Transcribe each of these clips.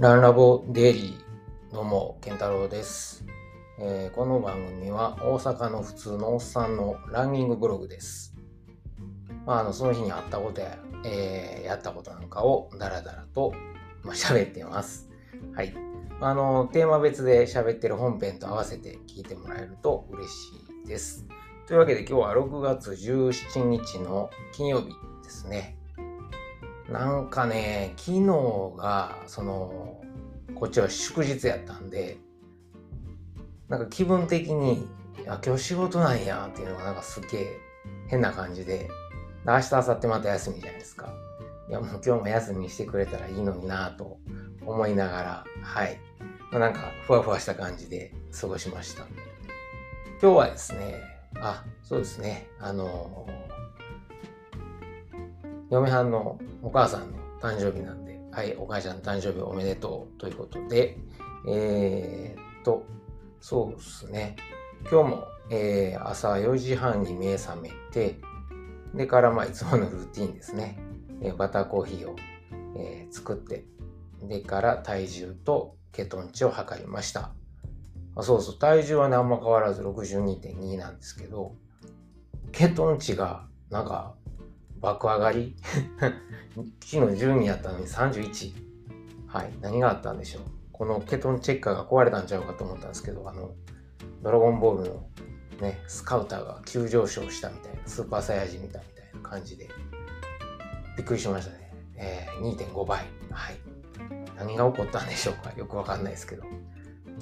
ランラボデイリー、どうも、健太郎です、えーこの番組は大阪の普通のおっさんのランニングブログです。まあ、あのその日にあったことや、えーやったことなんかをダラダラと、まあ、喋ってます。はい。あの、テーマ別で喋ってる本編と合わせて聞いてもらえると嬉しいです。というわけで今日は6月17日の金曜日ですね。なんかね、昨日が、その、こっちは祝日やったんで、なんか気分的に、あ、今日仕事なんやっていうのがなんかすげえ変な感じで、明日、明後日また休みじゃないですか。いや、もう今日も休みにしてくれたらいいのになぁと思いながら、はい。まあ、なんか、ふわふわした感じで過ごしました。今日はですね、あ、そうですね、あの嫁はんのお母さんの誕生日なんで、はい、お母ちゃんの誕生日おめでとうということで、えー、っと、そうですね、今日も、えー朝4時半に目覚めて、でから、まあ、いつものルーティンですね、えーバターコーヒーを、えー作って、でから体重とケトン値を測りました。あそうそう、体重はね、あんま変わらず62.2なんですけど、ケトン値がなんか爆上がり？昨日12やったのに31。はい。何があったんでしょう？このケトンチェッカーが壊れたんちゃうかと思ったんですけど、あの、ドラゴンボールのね、スカウターが急上昇したみたいな、スーパーサイヤ人みたいな感じで、びっくりしましたね。えー、2.5倍。はい。何が起こったんでしょうか？よくわかんないですけど。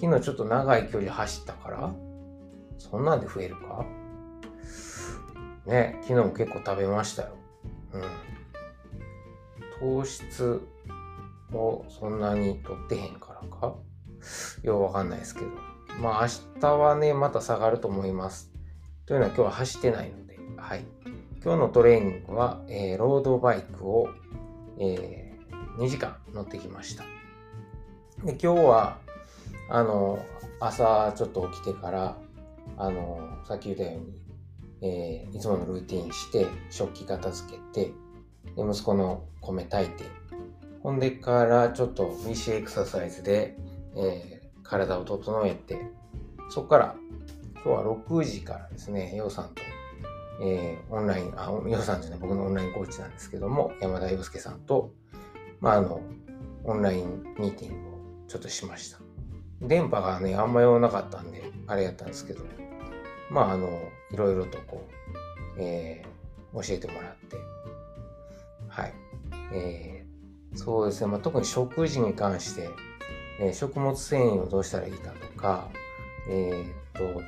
昨日ちょっと長い距離走ったから、そんなんで増えるか？ね、昨日も結構食べましたよ。うん。糖質をそんなに取ってへんからか？ようわかんないですけど。まあ明日はね、また下がると思います。というのは今日は走ってないので、はい。今日のトレーニングは、えーロードバイクを、えー2時間乗ってきました。で、今日は、あの、朝ちょっと起きてから、あの、さっき言ったように、えーいつものルーティンして、食器片付けて、で息子の米炊いて、ほんでからちょっと VC エクササイズで、えー体を整えて、そこから今日は6時からですね、ようさんと、えーオンライン、あ、ようさんじゃない、僕のオンラインコーチなんですけども、山田洋介さんと、まあ、あの、オンラインミーティングをちょっとしました。電波がね、あんま良なかったんで、あれやったんですけど、まあ、あの、いろいろとこう、えー教えてもらって、はい。えーそうですね、まあ、特に食事に関して、えー食物繊維をどうしたらいいかとか、えーっと、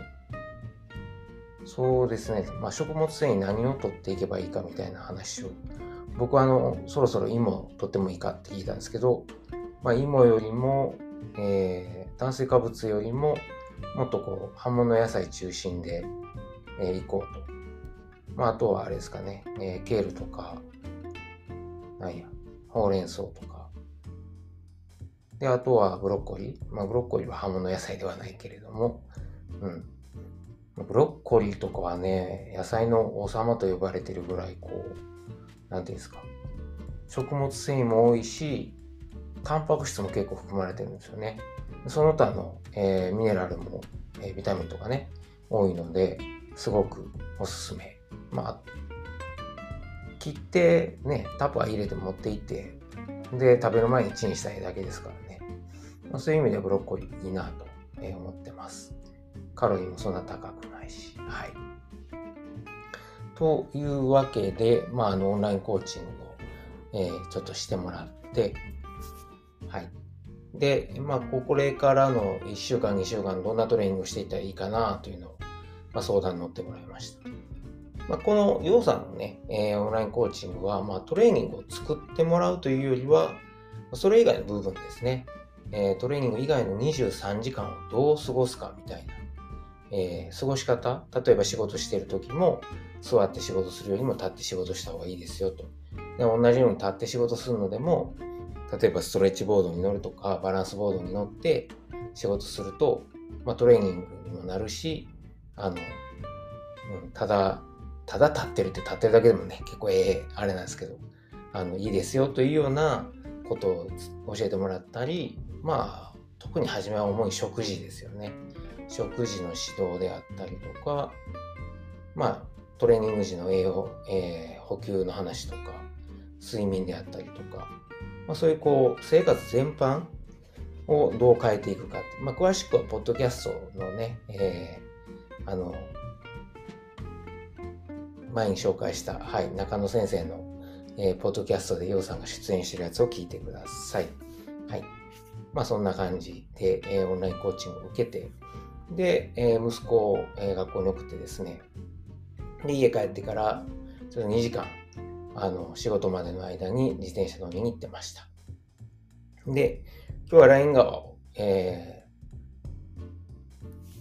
そうですね、まあ、食物繊維何を取っていけばいいかみたいな話を、僕はあの、そろそろ芋取ってもいいかって聞いたんですけど、まあ、芋よりも、えー炭水化物よりも、もっとこう、葉物野菜中心で、えーいこうと。まあ、あとはあれですかね、えーケールとか、なんや、ほうれん草とか。で、あとはブロッコリー。まあ、ブロッコリーは葉物野菜ではないけれども、うん。ブロッコリーとかはね、野菜の王様と呼ばれてるぐらい、こう、なんていうんですか。食物繊維も多いし、タンパク質も結構含まれてるんですよね。その他の、えーミネラルも、えービタミンとかね、多いので、すごくおすすめ。まあ、切ってね、タッパー入れて持っていって、で、食べる前にチンしたいだけですからね。そういう意味でブロッコリーいいなと思ってます。カロリーもそんな高くないし。はい。というわけで、まあ、あの、オンラインコーチングを、えーちょっとしてもらって、はい。で、まあ、これからの1週間、2週間、どんなトレーニングをしていったらいいかなというの、まあ、相談に乗ってもらいました。まあ、このヨウさんのね、えーオンラインコーチングは、まあ、トレーニングを作ってもらうというよりは、それ以外の部分ですね、えートレーニング以外の23時間をどう過ごすかみたいな、えー過ごし方、例えば仕事してる時も、座って仕事するよりも立って仕事した方がいいですよと。で同じように立って仕事するのでも、例えばストレッチボードに乗るとか、バランスボードに乗って仕事すると、まあ、トレーニングにもなるし、あの、うん、ただ、ただ立ってるって立ってるだけでもね、結構ええあれなんですけど、あの、いいですよというようなことを教えてもらったり、まあ、特に初めは重い食事ですよね。食事の指導であったりとか、まあ、トレーニング時の栄養、えー、補給の話とか、睡眠であったりとか、まあ、そういうこう、生活全般をどう変えていくかって、まあ、詳しくは、ポッドキャストのね、えー、あの、前に紹介した、はい、中野先生の、えー、ポッドキャストでヨウさんが出演してるやつを聞いてください。はい。まあそんな感じで、えー、オンラインコーチングを受けて、で、えー、息子を、え、学校に送ってですね、で、家帰ってから、ちょっと2時間、あの、仕事までの間に自転車乗りに行ってました。で、今日はライン川を、え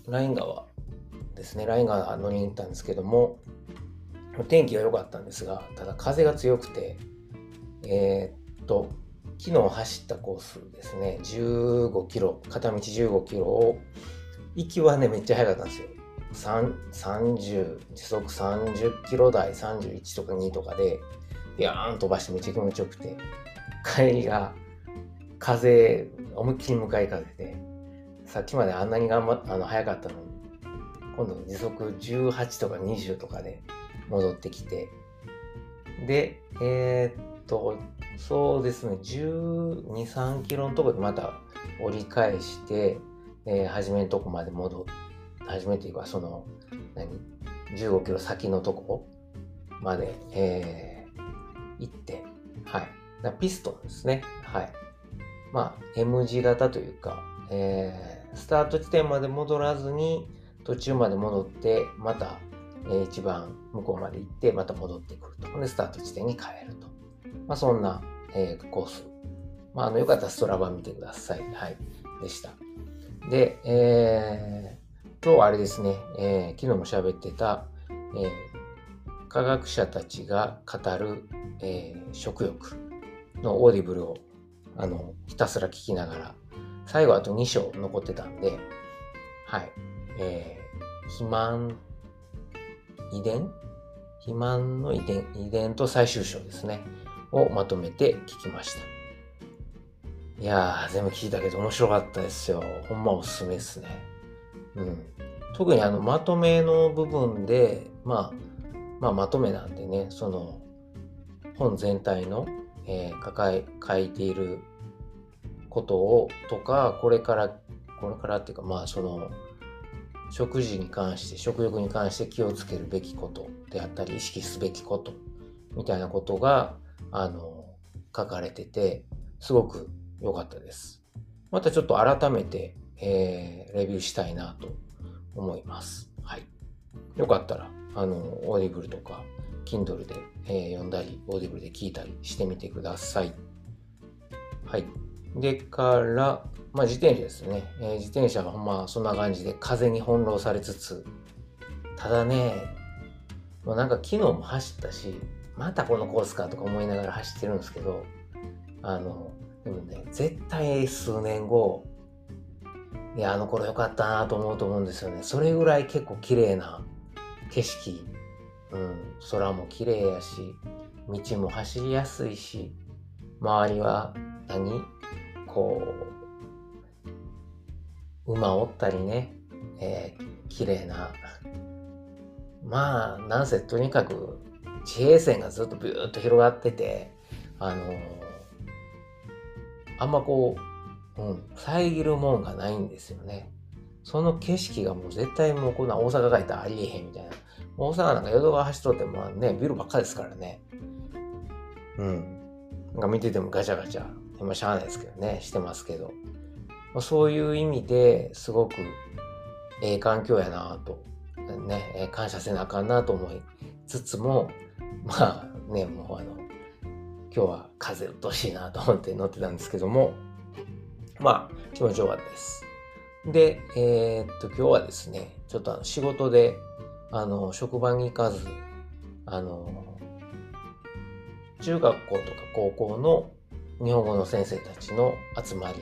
ー、ライン川ですね、ライン川乗りに行ったんですけども、天気は良かったんですが、ただ風が強くて、えー、っと、昨日走ったコースですね、15キロ、片道15キロを、行きはね、めっちゃ速かったんですよ。30、時速30キロ台、31とか2とかで、ビャーン飛ばしてめっちゃ気持ちよくて、帰りが風、思いっきり向かい風で、さっきまであんなに頑張あの速かったのに、今度時速18とか20とかで戻ってきて、で、えー、っと、そうですね、12、3キロのとこでまた折り返して、えー、初めのとこまで戻って、初めていうか、その、何 ?15 キロ先のとこまで、えー、行って、はい。ピストンですね。はい。まあ、M 字型というか、えー、スタート地点まで戻らずに、途中まで戻って、また、一番向こうまで行って、また戻ってくると。で、スタート地点に帰ると。まあ、そんな、えー、コース。まあ、あの、よかったらストラバ見てください。はい。でした。で、えー、今日はあれですね、えー、昨日も喋ってた、えー、科学者たちが語る、えー、食欲のオーディブルをあのひたすら聞きながら、最後あと2章残ってたんで、はい、えー、肥満遺伝？肥満の遺伝？遺伝と最終章ですね、をまとめて聞きました。いやー、全部聞いたけど面白かったですよ。ほんまおすすめですね。うん。特にあの、まとめの部分で、まあ、まあ、まとめなんでね、その、本全体の、えー、抱え、書いていることを、とか、これから、これからっていうか、まあ、その、食事に関して、食欲に関して気をつけるべきことであったり、意識すべきこと、みたいなことが、あの、書かれてて、すごく良かったです。またちょっと改めて、えー、レビューしたいなと思います。はい。よかったら、あの、オーディブルとか、Kindle で、えー、読んだり、オーディブルで聞いたりしてみてください。はい。でから、まあ、自転車ですね。えー、自転車はほんまそんな感じで風に翻弄されつつ、ただね、もうなんか昨日も走ったし、またこのコースかとか思いながら走ってるんですけど、あの、でもね、絶対数年後、いや、あの頃良かったなと思うと思うんですよね。それぐらい結構綺麗な景色、うん、空も綺麗やし、道も走りやすいし、周りは何？こう、馬おったりね、えー、綺麗な、まあ、なんせとにかく地平線がずっとビューッと広がってて、あのー、あんまこう、うん、遮るもんがないんですよね。その景色がもう絶対もうこんな大阪帰ったらありえへんみたいな。大阪なんか淀川走っとってもね、ビルばっかですからね。うん。なんか見ててもガチャガチャ、今しゃあないですけどね、してますけど。まあ、そういう意味ですごくええ環境やなと、ね、感謝せなあかんなと思いつつも、まあね、もうあの、今日は風うっとしいなと思って乗ってたんですけども、まあ気持ちよかったです。で、えー、っと、今日はですね、ちょっとあの仕事で、あの、職場に行かず、あの、中学校とか高校の日本語の先生たちの集まり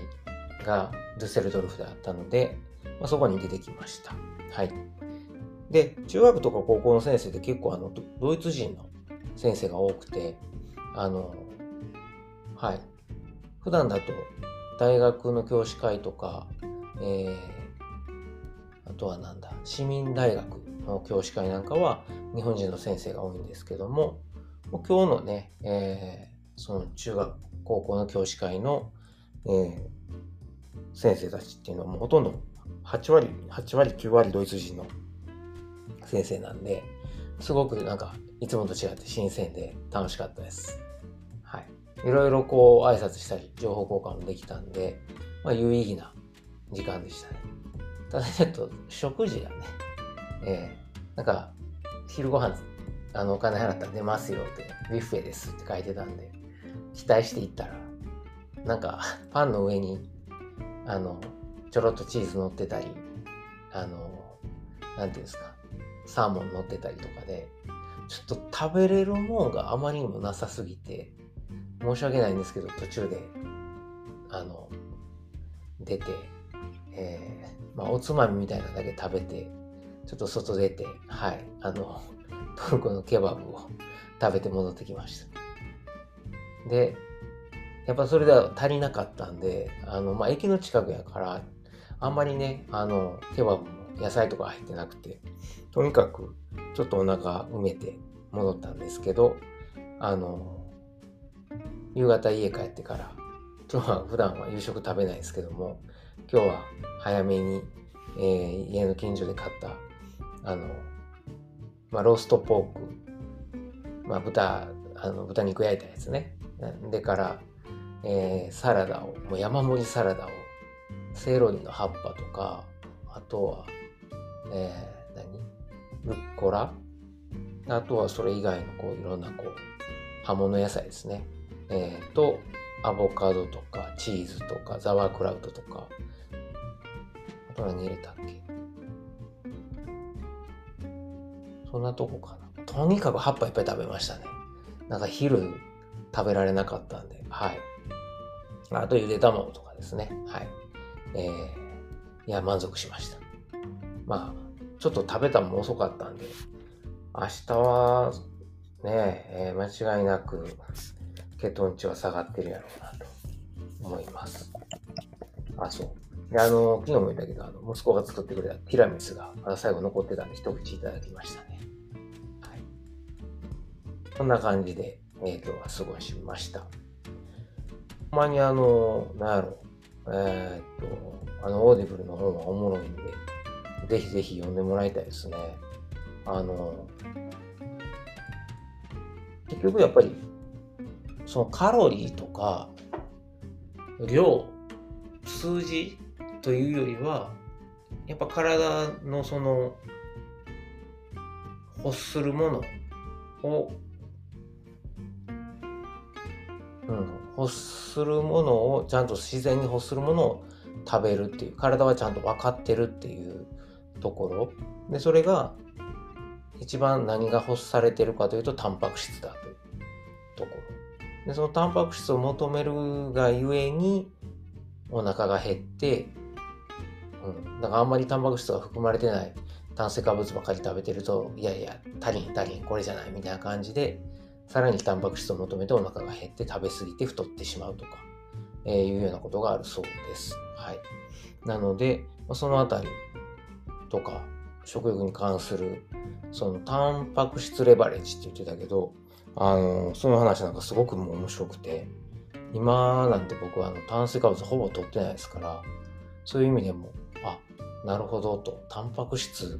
がドゥッセルドルフであったので、まあ、そこに出てきました。はい。で、中学とか高校の先生って結構あのドイツ人の先生が多くて、あの、はい。普段だと大学の教師会とか、えー、あとはなんだ、市民大学の教師会なんかは日本人の先生が多いんですけども、今日のね、えー、その中学、高校の教師会の、えー、先生たちっていうのはもうほとんど8割、8割、9割ドイツ人の先生なんで、すごくなんかいつもと違って新鮮で楽しかったです。はい。いろいろこう挨拶したり情報交換もできたんで、まあ有意義な時間でしたね。ただちょっと食事がね、えー、なんか昼ご飯あのお金払ったら出ますよって、ビュッフェですって書いてたんで、期待していったら、なんかパンの上にあのちょろっとチーズ乗ってたり、あの、なんていうんですか、サーモン乗ってたりとかで、ちょっと食べれるもんがあまりにもなさすぎて、申し訳ないんですけど、途中で、あの、出て、えー、まあ、おつまみみたいなだけ食べて、ちょっと外出て、はい、あの、トルコのケバブを食べて戻ってきました。で、やっぱそれでは足りなかったんで、あの、まあ、駅の近くやから、あんまりね、あの、ケバブも野菜とか入ってなくて、とにかくちょっとお腹埋めて戻ったんですけど、あの、夕方家帰ってから、今日は普段は夕食食べないですけども、今日は早めに、えー、家の近所で買った、あの、まあ、ローストポーク、まあ、豚、あの豚肉焼いたやつね。でから、えー、サラダを、もう山盛りサラダを、セロリの葉っぱとか、あとは、えー、何？ルッコラ？あとはそれ以外のこういろんなこう葉物野菜ですね。えー、と、アボカドとかチーズとかザワークラウトとか、あと何入れたっけ？そんなとこかな。とにかく葉っぱいっぱい食べましたね。なんか昼食べられなかったんで、はい。あとゆで卵とかですね。はい。えー、いや、満足しました。まあ、ちょっと食べたのも遅かったんで、明日はね、えー、間違いなく血糖値は下がってるやろうなと思います。あ、そう。で、あの、昨日も言ったけど、あの息子が作ってくれたティラミスがまだ最後残ってたんで、一口いただきましたね。はい。こんな感じで、えー、今日は過ごしました。ほんまにあの、なんやろ、えー、っと、あの、オーディブルの本はおもろいんで、ぜひぜひ読んでもらいたいですね。あの、結局やっぱり、そのカロリーとか、量、数字というよりは、やっぱ体のその、欲するものを、うん、欲するものを、ちゃんと自然に欲するものを食べるっていう、体はちゃんと分かってるっていうところ。でそれが一番何が欲されてるかというとタンパク質だというところ。でそのタンパク質を求めるがゆえにお腹が減って、うん、だからあんまりタンパク質が含まれてない炭水化物ばかり食べてるといやいや足りん足りんこれじゃないみたいな感じでさらにタンパク質を求めてお腹が減って食べ過ぎて太ってしまうとか、えー、いうようなことがあるそうです。はい。なので、そのあたりとか食欲に関するそのタンパク質レバレッジって言ってたけどあのその話なんかすごくもう面白くて今なんて僕はあの炭水化物ほぼ取ってないですからそういう意味でもあなるほどとタンパク質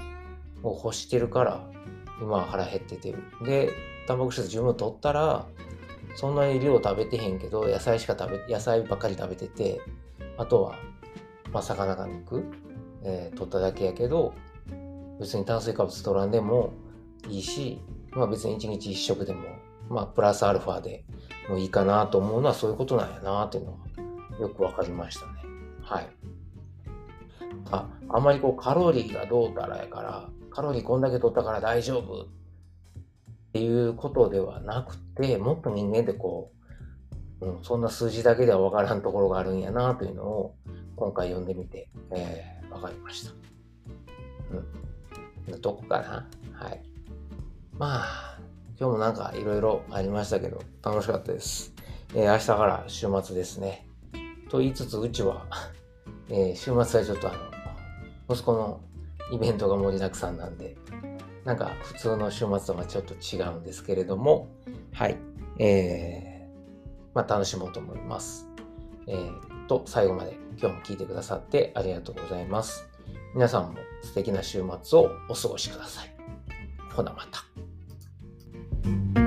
を欲してるから今は腹減っててるでタンパク質十分取ったらそんなに量食べてへんけど野菜しか食べ野菜ばっかり食べててあとはまあ魚が肉えー、取っただけやけど、別に炭水化物取らんでもいいし、まあ別に1日1食でも、まあプラスアルファでもいいかなと思うのはそういうことなんやなっていうのはよくわかりましたね。はい。あ、あんまりこうカロリーがどうたらやから、カロリーこんだけ取ったから大丈夫っていうことではなくて、もっと人間ってこう、うん、そんな数字だけではわからんところがあるんやなというのを今回読んでみて、えーわかりました。うん。どこかな？はい。まあ、今日もなんかいろいろありましたけど、楽しかったです。えー、明日から週末ですね。と言いつつ、うちは、えー、週末はちょっとあの、息子のイベントが盛りだくさんなんで、なんか普通の週末とはちょっと違うんですけれども、はい、えー、まあ楽しもうと思います。えー、と、最後まで今日も聞いてくださってありがとうございます。皆さんも素敵な週末をお過ごしください。ほなまた。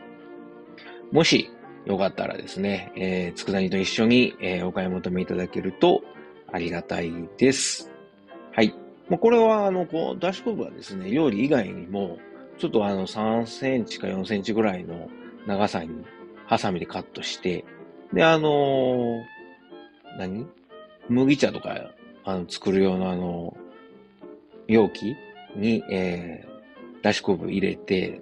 もしよかったらですね、えー、佃煮と一緒に、えー、お買い求めいただけるとありがたいです。はい。もうこれは、あの、こう、ダッシュ昆布はですね、料理以外にも、ちょっとあの、3センチか4センチぐらいの長さに、ハサミでカットして、で、あのー、何？麦茶とか、あの、作る用のあの、容器に、えー、だし昆布入れて、